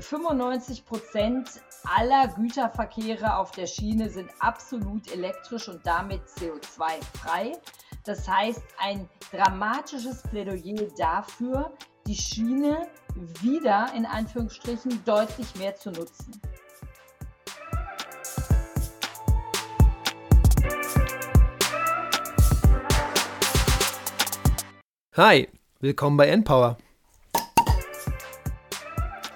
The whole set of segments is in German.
95 Prozent aller Güterverkehre auf der Schiene sind absolut elektrisch und damit CO2-frei. Das heißt, ein dramatisches Plädoyer dafür, die Schiene wieder in Anführungsstrichen deutlich mehr zu nutzen. Hi, willkommen bei Npower.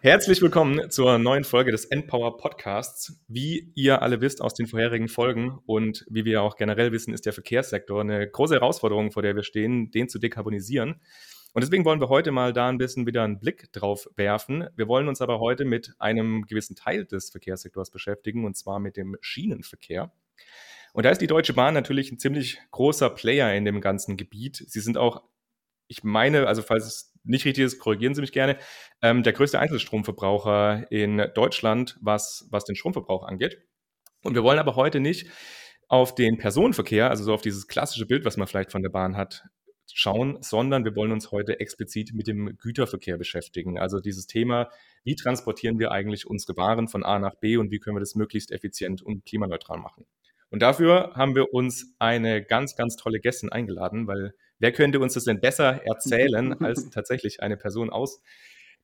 Herzlich willkommen zur neuen Folge des Endpower Podcasts. Wie ihr alle wisst aus den vorherigen Folgen und wie wir auch generell wissen, ist der Verkehrssektor eine große Herausforderung, vor der wir stehen, den zu dekarbonisieren. Und deswegen wollen wir heute mal da ein bisschen wieder einen Blick drauf werfen. Wir wollen uns aber heute mit einem gewissen Teil des Verkehrssektors beschäftigen, und zwar mit dem Schienenverkehr. Und da ist die Deutsche Bahn natürlich ein ziemlich großer Player in dem ganzen Gebiet. Sie sind auch, ich meine, also falls es nicht richtig ist, korrigieren Sie mich gerne, ähm, der größte Einzelstromverbraucher in Deutschland, was, was den Stromverbrauch angeht. Und wir wollen aber heute nicht auf den Personenverkehr, also so auf dieses klassische Bild, was man vielleicht von der Bahn hat, schauen, sondern wir wollen uns heute explizit mit dem Güterverkehr beschäftigen. Also dieses Thema, wie transportieren wir eigentlich unsere Waren von A nach B und wie können wir das möglichst effizient und klimaneutral machen. Und dafür haben wir uns eine ganz, ganz tolle Gästin eingeladen, weil wer könnte uns das denn besser erzählen als tatsächlich eine Person aus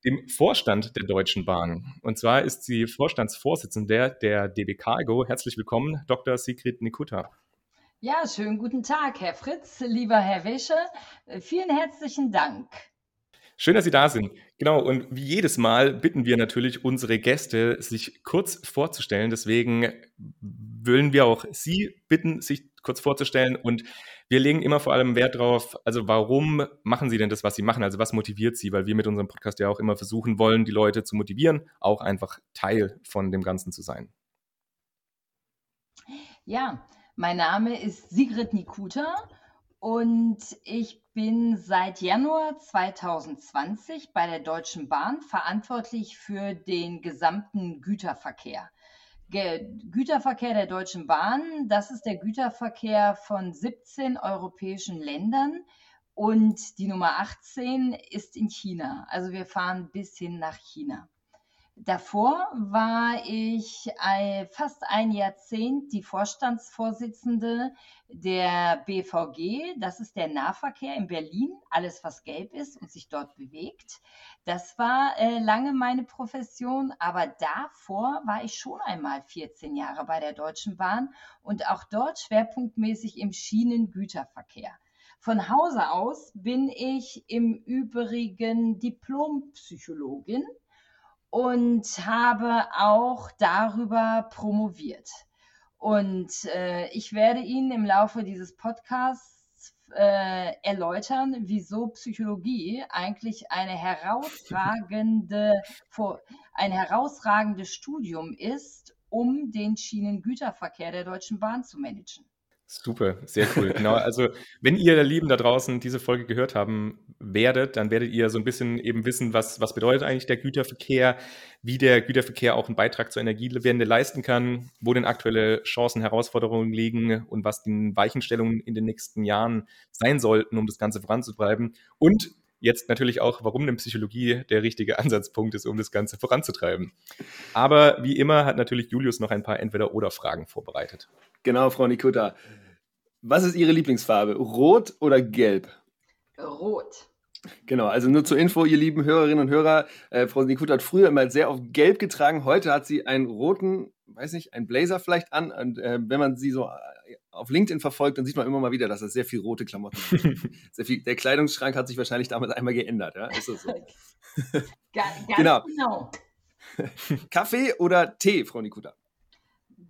dem Vorstand der Deutschen Bahn. Und zwar ist sie Vorstandsvorsitzende der DB Cargo. Herzlich willkommen, Dr. Sigrid Nikutta. Ja, schönen guten Tag, Herr Fritz, lieber Herr Wäsche. Vielen herzlichen Dank. Schön, dass Sie da sind. Genau, und wie jedes Mal bitten wir natürlich unsere Gäste, sich kurz vorzustellen. Deswegen wollen wir auch Sie bitten, sich kurz vorzustellen. Und wir legen immer vor allem Wert darauf, also warum machen Sie denn das, was Sie machen? Also was motiviert Sie? Weil wir mit unserem Podcast ja auch immer versuchen wollen, die Leute zu motivieren, auch einfach Teil von dem Ganzen zu sein. Ja, mein Name ist Sigrid Nikuta und ich bin seit Januar 2020 bei der Deutschen Bahn verantwortlich für den gesamten Güterverkehr. Güterverkehr der Deutschen Bahn, das ist der Güterverkehr von 17 europäischen Ländern und die Nummer 18 ist in China. Also wir fahren bis hin nach China. Davor war ich fast ein Jahrzehnt die Vorstandsvorsitzende der BVG. Das ist der Nahverkehr in Berlin, alles was gelb ist und sich dort bewegt. Das war äh, lange meine Profession, aber davor war ich schon einmal 14 Jahre bei der Deutschen Bahn und auch dort schwerpunktmäßig im Schienengüterverkehr. Von Hause aus bin ich im Übrigen Diplompsychologin und habe auch darüber promoviert. Und äh, ich werde Ihnen im Laufe dieses Podcasts äh, erläutern, wieso Psychologie eigentlich eine herausragende, ein herausragendes Studium ist, um den Schienengüterverkehr der Deutschen Bahn zu managen. Super, sehr cool. Genau, also wenn ihr Lieben da draußen diese Folge gehört haben werdet, dann werdet ihr so ein bisschen eben wissen, was, was bedeutet eigentlich der Güterverkehr, wie der Güterverkehr auch einen Beitrag zur Energiewende leisten kann, wo denn aktuelle Chancen, Herausforderungen liegen und was die Weichenstellungen in den nächsten Jahren sein sollten, um das Ganze voranzutreiben. Und jetzt natürlich auch, warum denn Psychologie der richtige Ansatzpunkt ist, um das Ganze voranzutreiben. Aber wie immer hat natürlich Julius noch ein paar Entweder-Oder-Fragen vorbereitet. Genau, Frau Nikutta. Was ist Ihre Lieblingsfarbe? Rot oder gelb? Rot. Genau, also nur zur Info, ihr lieben Hörerinnen und Hörer, äh, Frau Nikut hat früher immer sehr auf Gelb getragen, heute hat sie einen roten, weiß nicht, einen Blazer vielleicht an und äh, wenn man sie so äh, auf LinkedIn verfolgt, dann sieht man immer mal wieder, dass er sehr viel rote Klamotten hat. sehr viel, der Kleidungsschrank hat sich wahrscheinlich damals einmal geändert, ja? Ist das so? ganz genau. genau. Kaffee oder Tee, Frau Nikuta?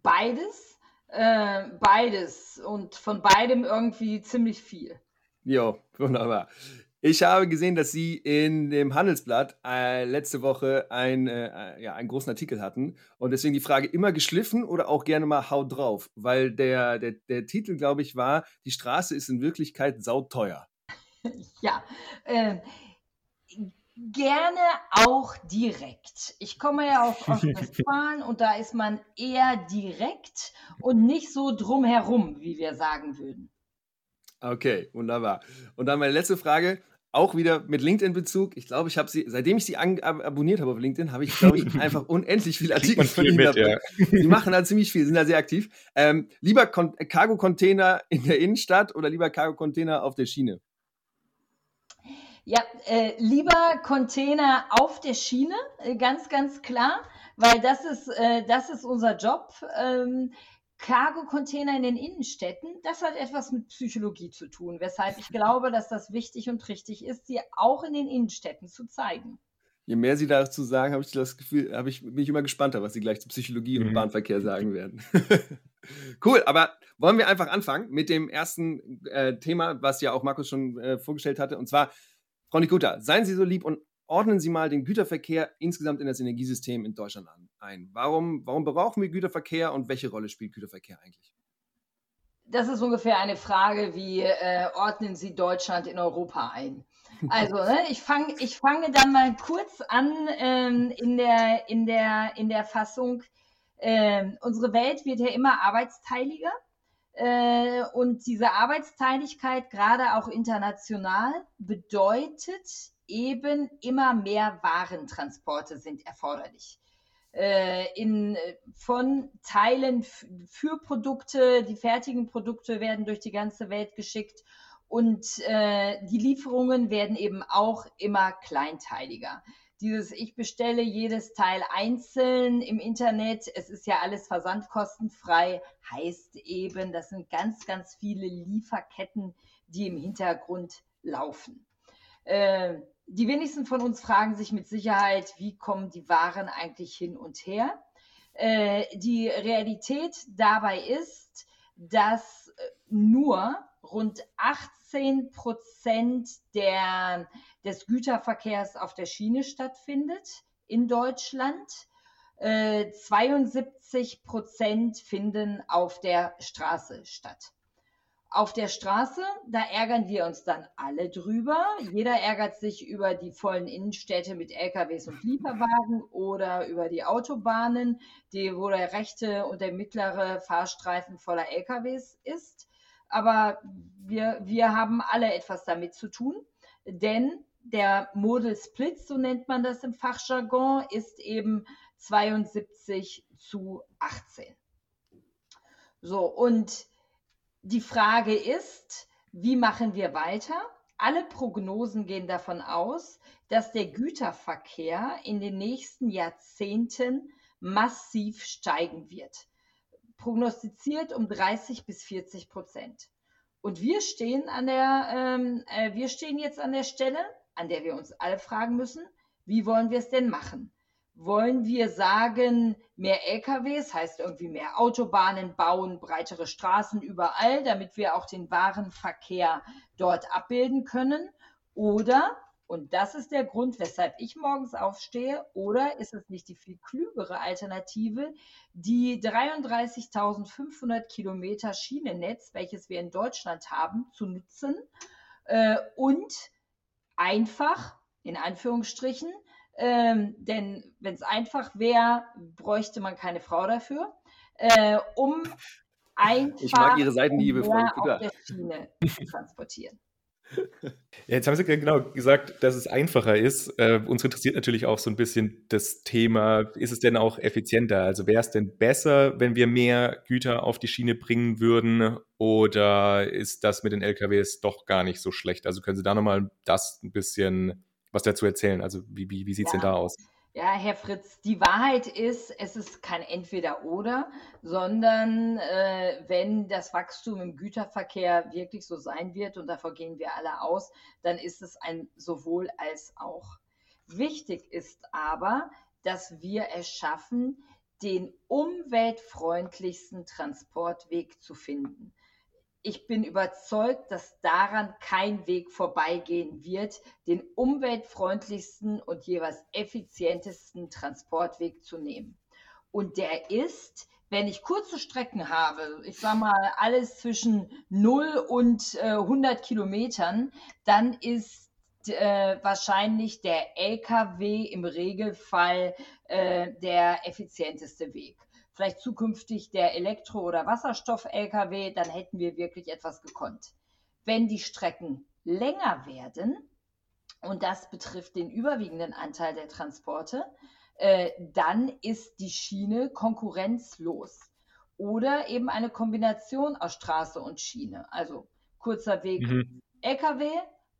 Beides äh, beides und von beidem irgendwie ziemlich viel. Jo, wunderbar. Ich habe gesehen, dass Sie in dem Handelsblatt äh, letzte Woche ein, äh, ja, einen großen Artikel hatten. Und deswegen die Frage, immer geschliffen oder auch gerne mal haut drauf? Weil der, der, der Titel, glaube ich, war, die Straße ist in Wirklichkeit sauteuer. Ja, äh, gerne auch direkt. Ich komme ja auch aus Westfalen und da ist man eher direkt und nicht so drumherum, wie wir sagen würden. Okay, wunderbar. Und dann meine letzte Frage auch wieder mit LinkedIn-Bezug. Ich glaube, ich habe sie, seitdem ich sie ab abonniert habe auf LinkedIn, habe ich, glaube ich, einfach unendlich viele Artikel von ihnen mit, ja. Sie machen da ziemlich viel, sind da sehr aktiv. Ähm, lieber Cargo-Container in der Innenstadt oder lieber Cargo-Container auf der Schiene? Ja, äh, lieber Container auf der Schiene, äh, ganz, ganz klar, weil das ist, äh, das ist unser Job. Ähm, Cargo-Container in den Innenstädten, das hat etwas mit Psychologie zu tun, weshalb ich glaube, dass das wichtig und richtig ist, sie auch in den Innenstädten zu zeigen. Je mehr Sie dazu sagen, habe ich das Gefühl, habe ich, bin ich immer gespannter, was Sie gleich zu Psychologie und mhm. Bahnverkehr sagen werden. cool, aber wollen wir einfach anfangen mit dem ersten äh, Thema, was ja auch Markus schon äh, vorgestellt hatte, und zwar, Frau Nikuta, seien Sie so lieb und ordnen Sie mal den Güterverkehr insgesamt in das Energiesystem in Deutschland ein. Warum, warum brauchen wir Güterverkehr und welche Rolle spielt Güterverkehr eigentlich? Das ist ungefähr eine Frage, wie äh, ordnen Sie Deutschland in Europa ein? Also, ne, ich, fang, ich fange dann mal kurz an ähm, in, der, in, der, in der Fassung. Ähm, unsere Welt wird ja immer arbeitsteiliger. Äh, und diese Arbeitsteiligkeit, gerade auch international, bedeutet eben immer mehr Warentransporte sind erforderlich. Äh, in, von Teilen für Produkte, die fertigen Produkte werden durch die ganze Welt geschickt und äh, die Lieferungen werden eben auch immer kleinteiliger. Dieses Ich bestelle jedes Teil einzeln im Internet, es ist ja alles versandkostenfrei, heißt eben, das sind ganz, ganz viele Lieferketten, die im Hintergrund laufen. Äh, die wenigsten von uns fragen sich mit Sicherheit, wie kommen die Waren eigentlich hin und her. Äh, die Realität dabei ist, dass äh, nur rund 18 Prozent der, des Güterverkehrs auf der Schiene stattfindet in Deutschland. Äh, 72 Prozent finden auf der Straße statt. Auf der Straße, da ärgern wir uns dann alle drüber. Jeder ärgert sich über die vollen Innenstädte mit LKWs und Lieferwagen oder über die Autobahnen, die, wo der rechte und der mittlere Fahrstreifen voller LKWs ist. Aber wir, wir haben alle etwas damit zu tun, denn der Model Split, so nennt man das im Fachjargon, ist eben 72 zu 18. So, und die Frage ist, wie machen wir weiter? Alle Prognosen gehen davon aus, dass der Güterverkehr in den nächsten Jahrzehnten massiv steigen wird. Prognostiziert um 30 bis 40 Prozent. Und wir stehen an der, ähm, äh, wir stehen jetzt an der Stelle, an der wir uns alle fragen müssen, wie wollen wir es denn machen? wollen wir sagen, mehr LKWs heißt irgendwie mehr Autobahnen bauen, breitere Straßen überall, damit wir auch den Warenverkehr dort abbilden können? Oder, und das ist der Grund, weshalb ich morgens aufstehe, oder ist es nicht die viel klügere Alternative, die 33.500 Kilometer Schienennetz, welches wir in Deutschland haben, zu nutzen äh, und einfach, in Anführungsstrichen, ähm, denn wenn es einfach wäre, bräuchte man keine Frau dafür, äh, um einfach ich mag Ihre Seitenhiebe, Frau auf der Schiene zu transportieren. Ja, jetzt haben Sie genau gesagt, dass es einfacher ist. Äh, uns interessiert natürlich auch so ein bisschen das Thema, ist es denn auch effizienter? Also wäre es denn besser, wenn wir mehr Güter auf die Schiene bringen würden oder ist das mit den LKWs doch gar nicht so schlecht? Also können Sie da nochmal das ein bisschen was dazu erzählen? Also wie, wie, wie sieht es ja. denn da aus? Ja, Herr Fritz, die Wahrheit ist, es ist kein Entweder-Oder, sondern äh, wenn das Wachstum im Güterverkehr wirklich so sein wird, und davor gehen wir alle aus, dann ist es ein sowohl als auch. Wichtig ist aber, dass wir es schaffen, den umweltfreundlichsten Transportweg zu finden. Ich bin überzeugt, dass daran kein Weg vorbeigehen wird, den umweltfreundlichsten und jeweils effizientesten Transportweg zu nehmen. Und der ist, wenn ich kurze Strecken habe, ich sage mal alles zwischen 0 und äh, 100 Kilometern, dann ist äh, wahrscheinlich der LKW im Regelfall äh, der effizienteste Weg vielleicht zukünftig der Elektro- oder Wasserstoff-Lkw, dann hätten wir wirklich etwas gekonnt. Wenn die Strecken länger werden, und das betrifft den überwiegenden Anteil der Transporte, äh, dann ist die Schiene konkurrenzlos. Oder eben eine Kombination aus Straße und Schiene. Also kurzer Weg mhm. Lkw,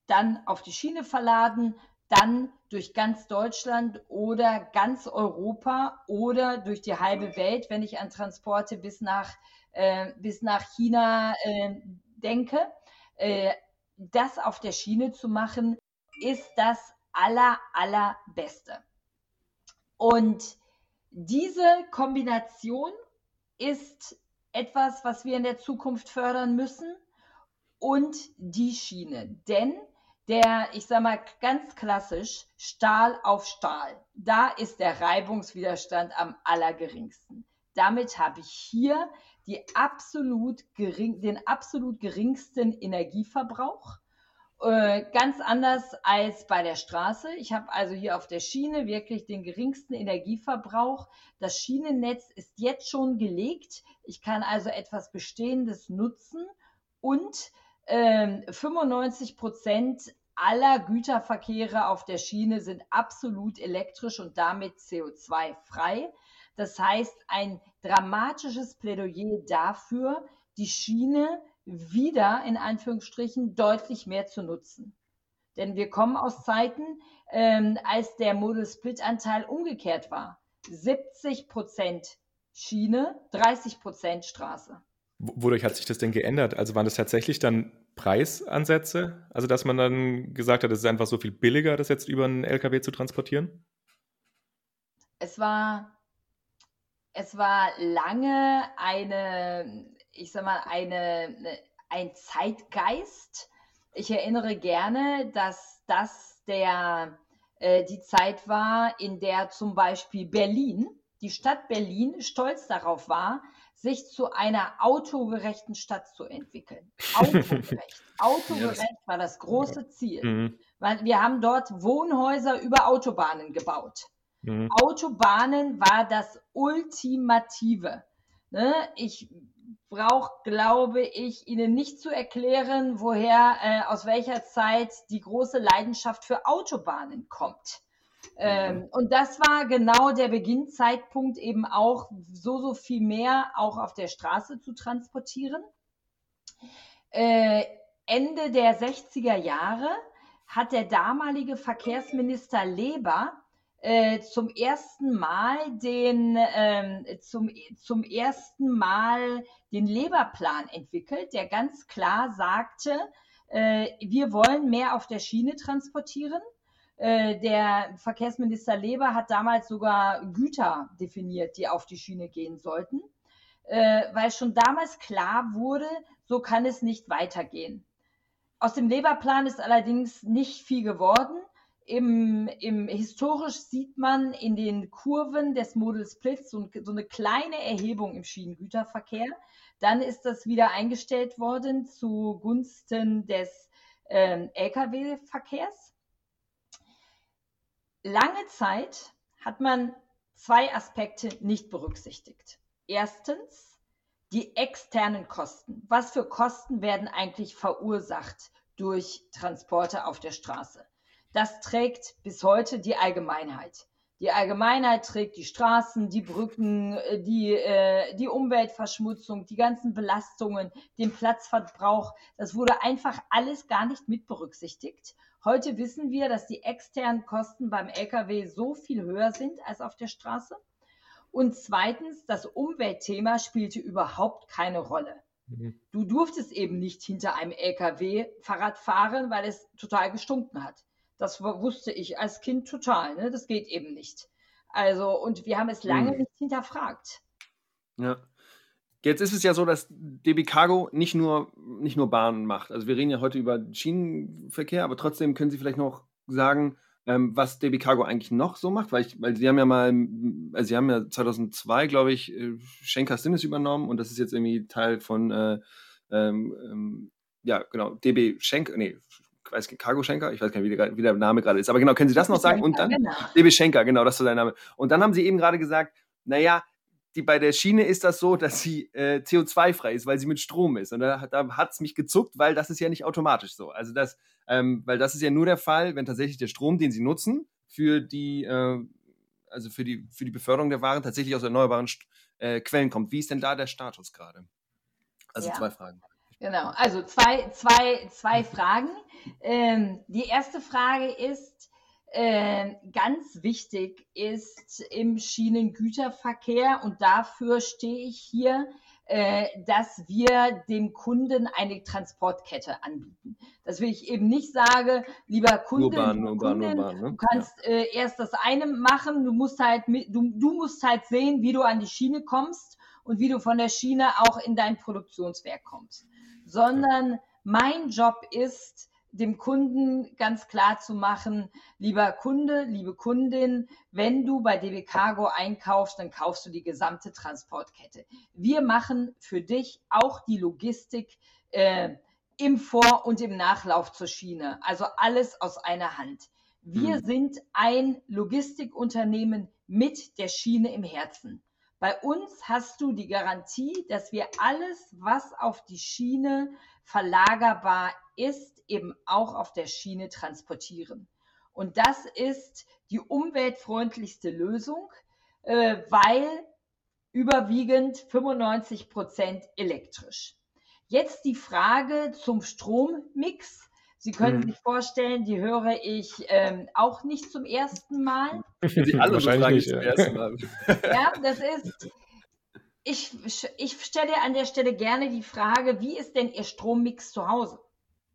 dann auf die Schiene verladen, dann durch ganz Deutschland oder ganz Europa oder durch die halbe Welt, wenn ich an Transporte bis nach, äh, bis nach China äh, denke. Äh, das auf der Schiene zu machen, ist das aller, allerbeste. Und diese Kombination ist etwas, was wir in der Zukunft fördern müssen und die Schiene. Denn der, ich sag mal ganz klassisch, Stahl auf Stahl. Da ist der Reibungswiderstand am allergeringsten. Damit habe ich hier die absolut gering, den absolut geringsten Energieverbrauch. Äh, ganz anders als bei der Straße. Ich habe also hier auf der Schiene wirklich den geringsten Energieverbrauch. Das Schienennetz ist jetzt schon gelegt. Ich kann also etwas Bestehendes nutzen und 95 ähm, Prozent aller Güterverkehre auf der Schiene sind absolut elektrisch und damit CO2-frei. Das heißt, ein dramatisches Plädoyer dafür, die Schiene wieder in Anführungsstrichen deutlich mehr zu nutzen. Denn wir kommen aus Zeiten, ähm, als der Model Split Anteil umgekehrt war. 70 Prozent Schiene, 30 Prozent Straße. Wodurch hat sich das denn geändert? Also waren das tatsächlich dann Preisansätze? Also dass man dann gesagt hat, es ist einfach so viel billiger, das jetzt über einen LKW zu transportieren? Es war, es war lange eine, ich sag mal, eine, ein Zeitgeist. Ich erinnere gerne, dass das der, äh, die Zeit war, in der zum Beispiel Berlin, die Stadt Berlin, stolz darauf war, sich zu einer autogerechten Stadt zu entwickeln. Autogerecht. Autogerecht war das große Ziel. Mhm. Weil wir haben dort Wohnhäuser über Autobahnen gebaut. Mhm. Autobahnen war das Ultimative. Ne? Ich brauche, glaube ich, Ihnen nicht zu erklären, woher, äh, aus welcher Zeit die große Leidenschaft für Autobahnen kommt. Ähm, und das war genau der Beginnzeitpunkt, eben auch so, so viel mehr auch auf der Straße zu transportieren. Äh, Ende der 60er Jahre hat der damalige Verkehrsminister Leber äh, zum ersten Mal den ähm, zum, zum ersten Mal den Leberplan entwickelt, der ganz klar sagte, äh, wir wollen mehr auf der Schiene transportieren äh, der Verkehrsminister Leber hat damals sogar Güter definiert, die auf die Schiene gehen sollten, äh, weil schon damals klar wurde, so kann es nicht weitergehen. Aus dem Leberplan ist allerdings nicht viel geworden. Im, im, historisch sieht man in den Kurven des Model Splits so, so, eine kleine Erhebung im Schienengüterverkehr. Dann ist das wieder eingestellt worden zugunsten des ähm, Lkw-Verkehrs lange Zeit hat man zwei Aspekte nicht berücksichtigt. Erstens die externen Kosten. Was für Kosten werden eigentlich verursacht durch Transporte auf der Straße? Das trägt bis heute die Allgemeinheit. Die Allgemeinheit trägt die Straßen, die Brücken, äh, die, äh, die Umweltverschmutzung, die ganzen Belastungen, den Platzverbrauch. Das wurde einfach alles gar nicht mit berücksichtigt. Heute wissen wir, dass die externen Kosten beim Lkw so viel höher sind als auf der Straße. Und zweitens, das Umweltthema spielte überhaupt keine Rolle. Mhm. Du durftest eben nicht hinter einem Lkw Fahrrad fahren, weil es total gestunken hat. Das wusste ich als Kind total. Ne? Das geht eben nicht. Also, und wir haben es lange mhm. nicht hinterfragt. Ja. Jetzt ist es ja so, dass DB Cargo nicht nur, nicht nur Bahnen macht. Also wir reden ja heute über Schienenverkehr, aber trotzdem können Sie vielleicht noch sagen, ähm, was DB Cargo eigentlich noch so macht, weil, ich, weil Sie haben ja mal, also Sie haben ja 2002, glaube ich, äh, Schenker Sinnes übernommen und das ist jetzt irgendwie Teil von, äh, ähm, ähm, ja, genau, DB Schenker, nee, weiß Cargo Schenker, ich weiß gar nicht, wie der, wie der Name gerade ist, aber genau, können Sie das noch sagen? Und dann, genau. DB Schenker, genau, das ist sein Name. Und dann haben Sie eben gerade gesagt, naja, die, bei der Schiene ist das so, dass sie äh, CO2-frei ist, weil sie mit Strom ist. Und da, da hat es mich gezuckt, weil das ist ja nicht automatisch so. Also das, ähm, weil das ist ja nur der Fall, wenn tatsächlich der Strom, den sie nutzen, für die, äh, also für die, für die Beförderung der Waren tatsächlich aus erneuerbaren äh, Quellen kommt. Wie ist denn da der Status gerade? Also ja. zwei Fragen. Genau, also zwei, zwei, zwei Fragen. Ähm, die erste Frage ist, äh, ganz wichtig ist im Schienengüterverkehr und dafür stehe ich hier, äh, dass wir dem Kunden eine Transportkette anbieten. Dass ich eben nicht sage, lieber Kunde, lieber Kundin, ne? du kannst ja. äh, erst das eine machen, du musst halt du, du musst halt sehen, wie du an die Schiene kommst und wie du von der Schiene auch in dein Produktionswerk kommst. Sondern mein Job ist, dem Kunden ganz klar zu machen, lieber Kunde, liebe Kundin, wenn du bei DB Cargo einkaufst, dann kaufst du die gesamte Transportkette. Wir machen für dich auch die Logistik äh, im Vor- und im Nachlauf zur Schiene. Also alles aus einer Hand. Wir mhm. sind ein Logistikunternehmen mit der Schiene im Herzen. Bei uns hast du die Garantie, dass wir alles, was auf die Schiene verlagerbar ist, eben auch auf der Schiene transportieren. Und das ist die umweltfreundlichste Lösung, äh, weil überwiegend 95 Prozent elektrisch. Jetzt die Frage zum Strommix. Sie können mhm. sich vorstellen, die höre ich ähm, auch nicht zum ersten Mal. Die alle Wahrscheinlich nicht, zum ersten Mal. Ja, das ist. Ich, ich stelle an der Stelle gerne die Frage, wie ist denn Ihr Strommix zu Hause?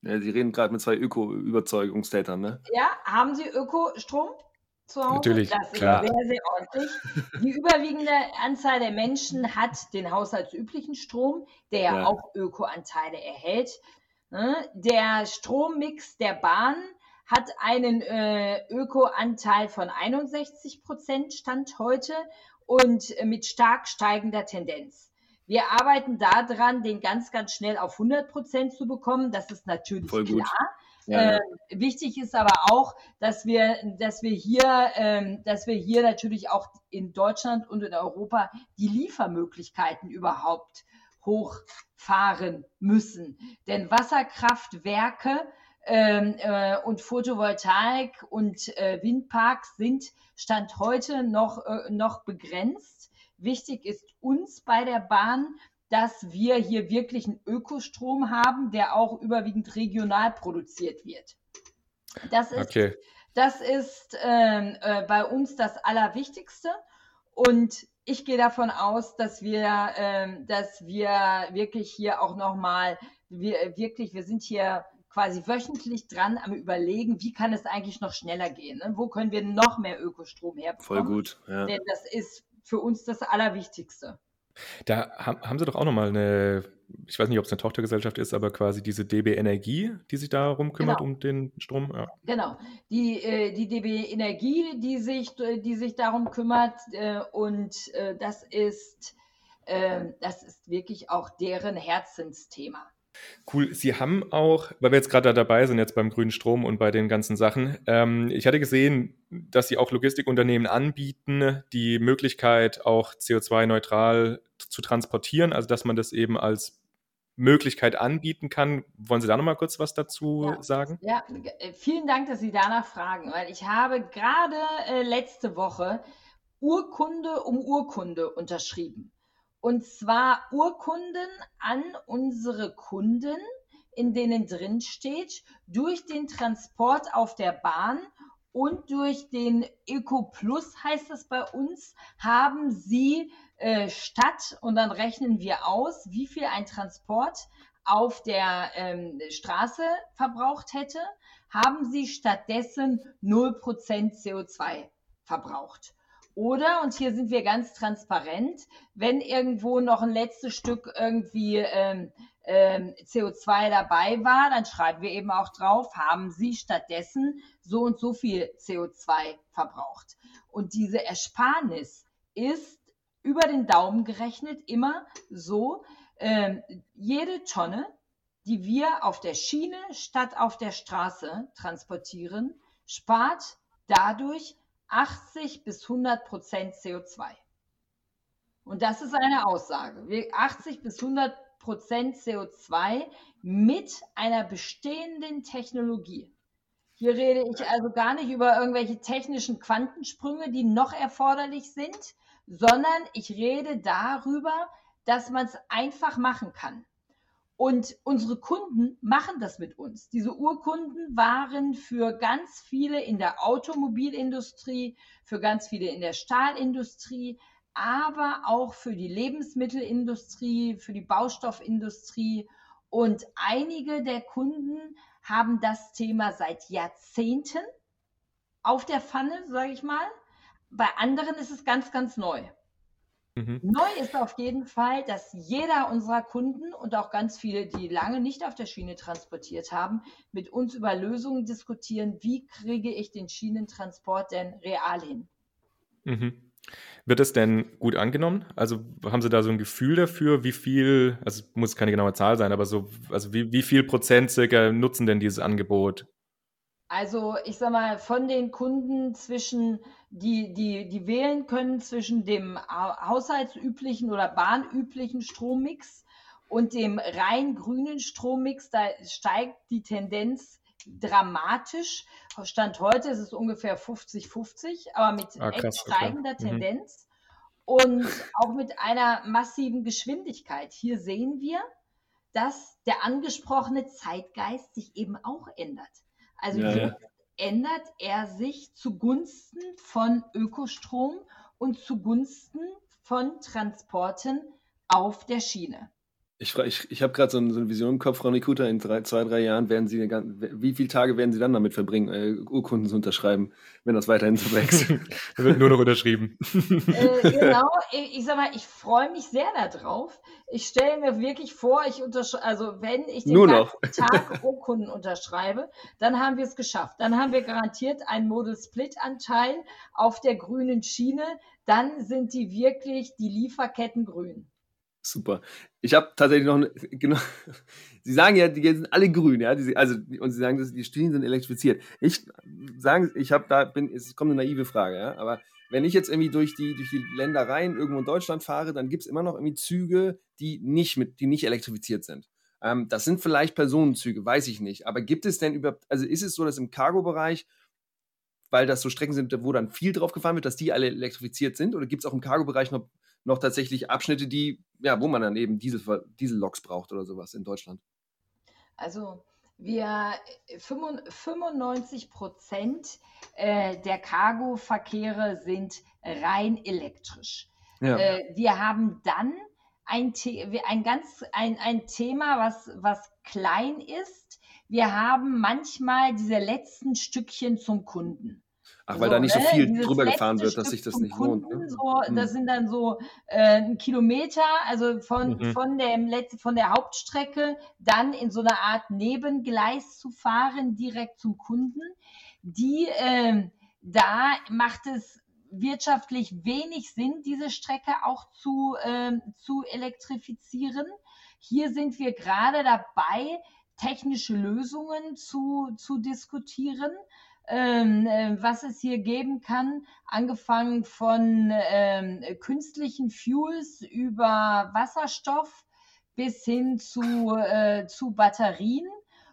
Ja, Sie reden gerade mit zwei Öko-Überzeugungstätern, ne? Ja, haben Sie Ökostrom zu Hause? Natürlich, das ist klar. sehr, sehr ordentlich. Die überwiegende Anzahl der Menschen hat den haushaltsüblichen Strom, der ja, auch Ökoanteile erhält. Ne? Der Strommix der Bahn hat einen äh, Ökoanteil von 61 Prozent Stand heute und äh, mit stark steigender Tendenz. Wir arbeiten daran, den ganz, ganz schnell auf 100 Prozent zu bekommen. Das ist natürlich Voll klar. Ja, äh, wichtig ist aber auch, dass wir, dass wir hier, ähm, dass wir hier natürlich auch in Deutschland und in Europa die Liefermöglichkeiten überhaupt hochfahren müssen. Denn Wasserkraftwerke ähm, äh, und Photovoltaik und äh, Windparks sind Stand heute noch, äh, noch begrenzt. Wichtig ist uns bei der Bahn, dass wir hier wirklich einen Ökostrom haben, der auch überwiegend regional produziert wird. Das ist, okay. das ist ähm, äh, bei uns das Allerwichtigste. Und ich gehe davon aus, dass wir, ähm, dass wir wirklich hier auch nochmal, wir, wirklich, wir sind hier quasi wöchentlich dran am Überlegen, wie kann es eigentlich noch schneller gehen? Ne? Wo können wir noch mehr Ökostrom herbekommen? Voll gut. Ja. Denn das ist für uns das Allerwichtigste. Da haben, Sie doch auch nochmal eine, ich weiß nicht, ob es eine Tochtergesellschaft ist, aber quasi diese DB Energie, die sich darum kümmert, genau. um den Strom. Ja. Genau, die, äh, die DB Energie, die sich, die sich darum kümmert äh, und äh, das ist, das ist wirklich auch deren Herzensthema. Cool. Sie haben auch, weil wir jetzt gerade dabei sind, jetzt beim grünen Strom und bei den ganzen Sachen, ähm, ich hatte gesehen, dass Sie auch Logistikunternehmen anbieten, die Möglichkeit auch CO2-neutral zu transportieren, also dass man das eben als Möglichkeit anbieten kann. Wollen Sie da nochmal kurz was dazu ja, sagen? Ja, äh, vielen Dank, dass Sie danach fragen, weil ich habe gerade äh, letzte Woche Urkunde um Urkunde unterschrieben. Und zwar Urkunden an unsere Kunden, in denen drin steht, durch den Transport auf der Bahn und durch den Eco Plus heißt es bei uns, haben Sie äh, statt und dann rechnen wir aus, wie viel ein Transport auf der ähm, Straße verbraucht hätte, haben Sie stattdessen 0% CO2 verbraucht. Oder, und hier sind wir ganz transparent, wenn irgendwo noch ein letztes Stück irgendwie ähm, ähm, CO2 dabei war, dann schreiben wir eben auch drauf, haben Sie stattdessen so und so viel CO2 verbraucht. Und diese Ersparnis ist über den Daumen gerechnet immer so, ähm, jede Tonne, die wir auf der Schiene statt auf der Straße transportieren, spart dadurch 80 bis 100 Prozent CO2. Und das ist eine Aussage. 80 bis 100 Prozent CO2 mit einer bestehenden Technologie. Hier rede ich also gar nicht über irgendwelche technischen Quantensprünge, die noch erforderlich sind, sondern ich rede darüber, dass man es einfach machen kann. Und unsere Kunden machen das mit uns. Diese Urkunden waren für ganz viele in der Automobilindustrie, für ganz viele in der Stahlindustrie, aber auch für die Lebensmittelindustrie, für die Baustoffindustrie. Und einige der Kunden haben das Thema seit Jahrzehnten auf der Pfanne, sage ich mal. Bei anderen ist es ganz, ganz neu. Mhm. Neu ist auf jeden Fall, dass jeder unserer Kunden und auch ganz viele, die lange nicht auf der Schiene transportiert haben, mit uns über Lösungen diskutieren, wie kriege ich den Schienentransport denn real hin. Mhm. Wird es denn gut angenommen? Also haben Sie da so ein Gefühl dafür, wie viel, also muss keine genaue Zahl sein, aber so, also wie, wie viel Prozent circa nutzen denn dieses Angebot? Also ich sag mal, von den Kunden zwischen, die, die, die wählen können zwischen dem haushaltsüblichen oder bahnüblichen Strommix und dem rein grünen Strommix, da steigt die Tendenz dramatisch. Stand heute ist es ungefähr 50-50, aber mit ah, krass, echt steigender okay. Mhm. Tendenz mhm. und auch mit einer massiven Geschwindigkeit. Hier sehen wir, dass der angesprochene Zeitgeist sich eben auch ändert. Also ja, ja. ändert er sich zugunsten von Ökostrom und zugunsten von Transporten auf der Schiene. Ich, ich, ich habe gerade so, so, eine Vision im Kopf, Frau Nikuta, in drei, zwei, drei Jahren werden Sie, wie viele Tage werden Sie dann damit verbringen, äh, Urkunden zu unterschreiben, wenn das weiterhin so wächst? wird nur noch unterschrieben. Äh, genau, ich, ich, sag mal, ich freue mich sehr darauf. Ich stelle mir wirklich vor, ich unterschreibe, also wenn ich den nur Tag Urkunden unterschreibe, dann haben wir es geschafft. Dann haben wir garantiert einen Model-Split-Anteil auf der grünen Schiene. Dann sind die wirklich die Lieferketten grün. Super. Ich habe tatsächlich noch, eine, genau, Sie sagen ja, die sind alle grün, ja, die, also, und Sie sagen, dass die Schienen sind elektrifiziert. Ich sagen, ich habe da, bin, es kommt eine naive Frage, ja, aber wenn ich jetzt irgendwie durch die, durch die Ländereien irgendwo in Deutschland fahre, dann gibt es immer noch irgendwie Züge, die nicht mit, die nicht elektrifiziert sind. Ähm, das sind vielleicht Personenzüge, weiß ich nicht. Aber gibt es denn über, also ist es so, dass im Cargo-Bereich, weil das so Strecken sind, wo dann viel drauf gefahren wird, dass die alle elektrifiziert sind? Oder gibt es auch im Cargo-Bereich noch noch tatsächlich Abschnitte, die, ja, wo man dann eben Diesel, Dieselloks braucht oder sowas in Deutschland? Also wir 95 Prozent äh, der Cargo-Verkehre sind rein elektrisch. Ja. Äh, wir haben dann ein, ein ganz ein, ein Thema, was, was klein ist. Wir haben manchmal diese letzten Stückchen zum Kunden. Ach, weil so, da nicht so ne, viel ne? drüber gefahren wird, dass sich das nicht Kunden, lohnt. Ne? So, hm. Das sind dann so äh, ein Kilometer, also von, mhm. von, dem, von der Hauptstrecke dann in so eine Art Nebengleis zu fahren, direkt zum Kunden. Die, äh, da macht es wirtschaftlich wenig Sinn, diese Strecke auch zu, äh, zu elektrifizieren. Hier sind wir gerade dabei, technische Lösungen zu, zu diskutieren ähm, äh, was es hier geben kann, angefangen von ähm, künstlichen Fuels über Wasserstoff bis hin zu, äh, zu Batterien.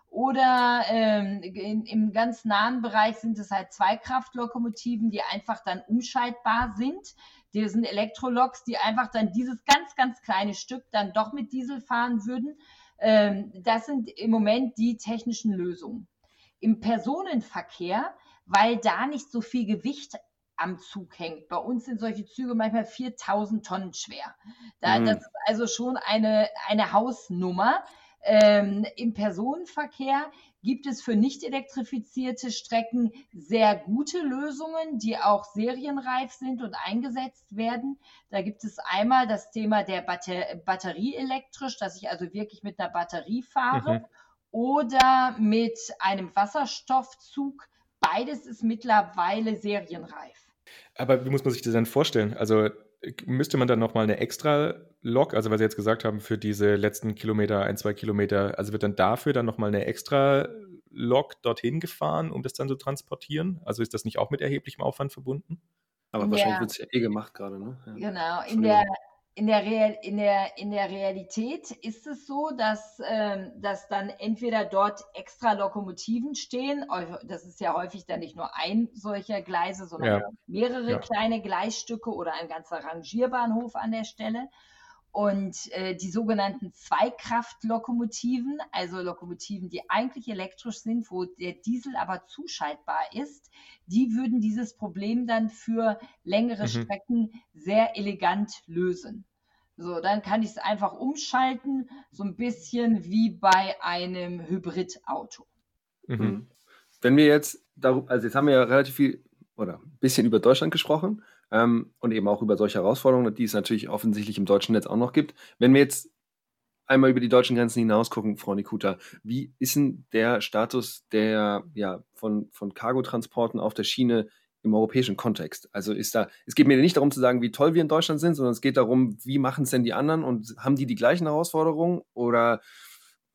Oder ähm, in, im ganz nahen Bereich sind es halt Zweikraftlokomotiven, die einfach dann umschaltbar sind. Die sind Elektroloks, die einfach dann dieses ganz, ganz kleine Stück dann doch mit Diesel fahren würden. Ähm, das sind im Moment die technischen Lösungen im Personenverkehr, weil da nicht so viel Gewicht am Zug hängt. Bei uns sind solche Züge manchmal 4000 Tonnen schwer. Da, mhm. Das ist also schon eine, eine Hausnummer. Ähm, Im Personenverkehr gibt es für nicht elektrifizierte Strecken sehr gute Lösungen, die auch serienreif sind und eingesetzt werden. Da gibt es einmal das Thema der Batter Batterie elektrisch, dass ich also wirklich mit einer Batterie fahre. Mhm oder mit einem Wasserstoffzug. Beides ist mittlerweile serienreif. Aber wie muss man sich das denn vorstellen? Also müsste man dann nochmal eine extra Lok, also weil Sie jetzt gesagt haben, für diese letzten Kilometer, ein, zwei Kilometer, also wird dann dafür dann nochmal eine extra Lok dorthin gefahren, um das dann zu so transportieren? Also ist das nicht auch mit erheblichem Aufwand verbunden? Aber wahrscheinlich wird es ja eh gemacht gerade, ne? Ja. Genau, in der, in der, Real, in, der, in der Realität ist es so, dass, ähm, dass dann entweder dort extra Lokomotiven stehen, das ist ja häufig dann nicht nur ein solcher Gleise, sondern ja. mehrere ja. kleine Gleisstücke oder ein ganzer Rangierbahnhof an der Stelle. Und äh, die sogenannten Zweikraftlokomotiven, also Lokomotiven, die eigentlich elektrisch sind, wo der Diesel aber zuschaltbar ist, die würden dieses Problem dann für längere mhm. Strecken sehr elegant lösen. So, dann kann ich es einfach umschalten, so ein bisschen wie bei einem Hybridauto. Mhm. Wenn wir jetzt darüber, also jetzt haben wir ja relativ viel oder ein bisschen über Deutschland gesprochen ähm, und eben auch über solche Herausforderungen, die es natürlich offensichtlich im deutschen Netz auch noch gibt. Wenn wir jetzt einmal über die deutschen Grenzen hinaus gucken, Frau Nikuta, wie ist denn der Status der, ja, von, von Cargotransporten auf der Schiene im europäischen Kontext? Also ist da, es geht mir nicht darum zu sagen, wie toll wir in Deutschland sind, sondern es geht darum, wie machen es denn die anderen und haben die die gleichen Herausforderungen oder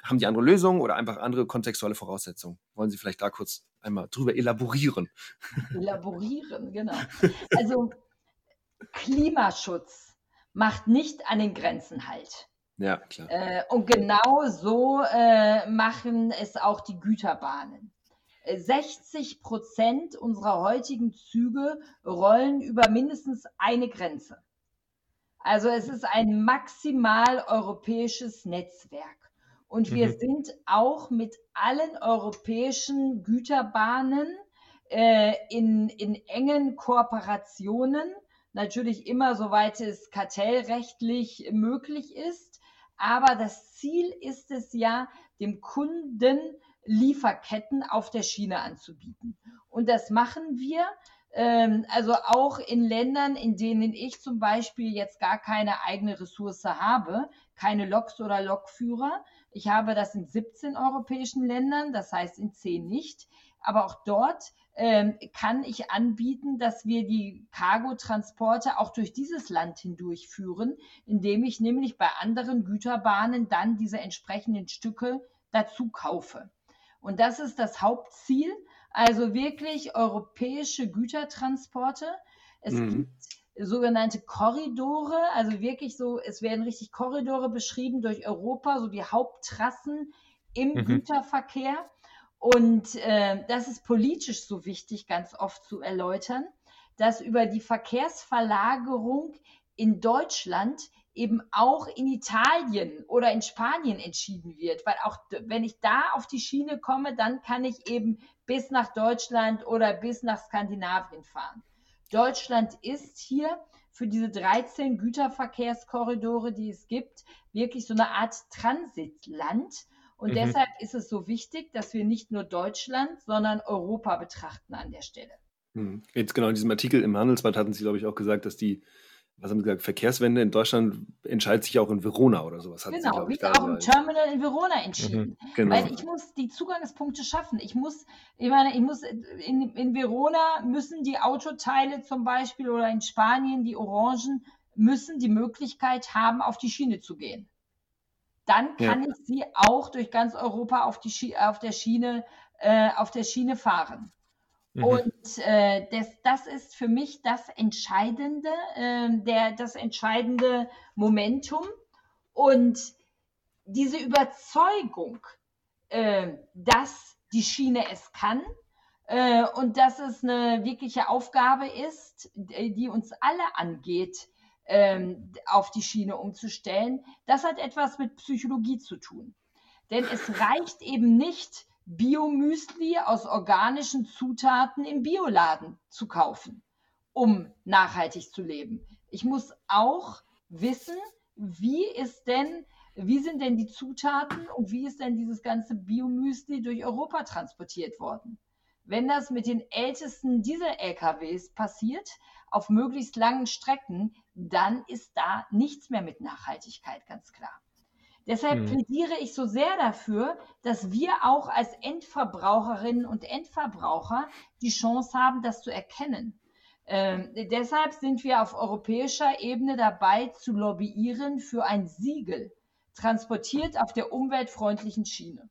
haben die andere Lösungen oder einfach andere kontextuelle Voraussetzungen? Wollen Sie vielleicht da kurz einmal drüber elaborieren? Elaborieren, genau. Also Klimaschutz macht nicht an den Grenzen halt. Ja, klar. Äh, und genau so äh, machen es auch die Güterbahnen. 60 äh, Prozent unserer heutigen Züge rollen über mindestens eine Grenze. Also es ist ein maximal europäisches Netzwerk. Und wir mhm. sind auch mit allen europäischen Güterbahnen äh, in, in engen Kooperationen, natürlich immer soweit es kartellrechtlich möglich ist. Aber das Ziel ist es ja, dem Kunden Lieferketten auf der Schiene anzubieten. Und das machen wir. Ähm, also auch in Ländern, in denen ich zum Beispiel jetzt gar keine eigene Ressource habe, keine Loks oder Lokführer, ich habe das in 17 europäischen Ländern, das heißt in 10 nicht. Aber auch dort ähm, kann ich anbieten, dass wir die Cargotransporte auch durch dieses Land hindurch führen, indem ich nämlich bei anderen Güterbahnen dann diese entsprechenden Stücke dazu kaufe. Und das ist das Hauptziel, also wirklich europäische Gütertransporte. Es mhm. gibt sogenannte Korridore, also wirklich so, es werden richtig Korridore beschrieben durch Europa, so die Haupttrassen im mhm. Güterverkehr. Und äh, das ist politisch so wichtig, ganz oft zu erläutern, dass über die Verkehrsverlagerung in Deutschland eben auch in Italien oder in Spanien entschieden wird, weil auch wenn ich da auf die Schiene komme, dann kann ich eben bis nach Deutschland oder bis nach Skandinavien fahren. Deutschland ist hier für diese 13 Güterverkehrskorridore, die es gibt, wirklich so eine Art Transitland. Und mhm. deshalb ist es so wichtig, dass wir nicht nur Deutschland, sondern Europa betrachten an der Stelle. Mhm. Jetzt genau in diesem Artikel im Handelsblatt hatten Sie, glaube ich, auch gesagt, dass die was haben Sie gesagt, Verkehrswende in Deutschland entscheidet sich auch in Verona oder sowas. Hat genau, wie auch im Terminal in Verona entschieden. Mhm, genau. Weil ich muss die Zugangspunkte schaffen. Ich muss, ich meine, ich muss in, in Verona müssen die Autoteile zum Beispiel oder in Spanien die Orangen müssen die Möglichkeit haben, auf die Schiene zu gehen. Dann kann ja. ich sie auch durch ganz Europa auf, die auf der Schiene, äh, auf der Schiene fahren. Mhm. Und äh, das, das ist für mich das entscheidende, äh, der, das entscheidende Momentum. Und diese Überzeugung, äh, dass die Schiene es kann äh, und dass es eine wirkliche Aufgabe ist, die uns alle angeht, ähm, auf die Schiene umzustellen, das hat etwas mit Psychologie zu tun. Denn es reicht eben nicht, Biomüsli aus organischen Zutaten im Bioladen zu kaufen, um nachhaltig zu leben. Ich muss auch wissen, wie ist denn wie sind denn die Zutaten und wie ist denn dieses ganze Biomüsli durch Europa transportiert worden? Wenn das mit den ältesten Diesel-LKWs passiert, auf möglichst langen Strecken, dann ist da nichts mehr mit Nachhaltigkeit, ganz klar. Deshalb hm. plädiere ich so sehr dafür, dass wir auch als Endverbraucherinnen und Endverbraucher die Chance haben, das zu erkennen. Ähm, deshalb sind wir auf europäischer Ebene dabei zu lobbyieren für ein Siegel, transportiert auf der umweltfreundlichen Schiene.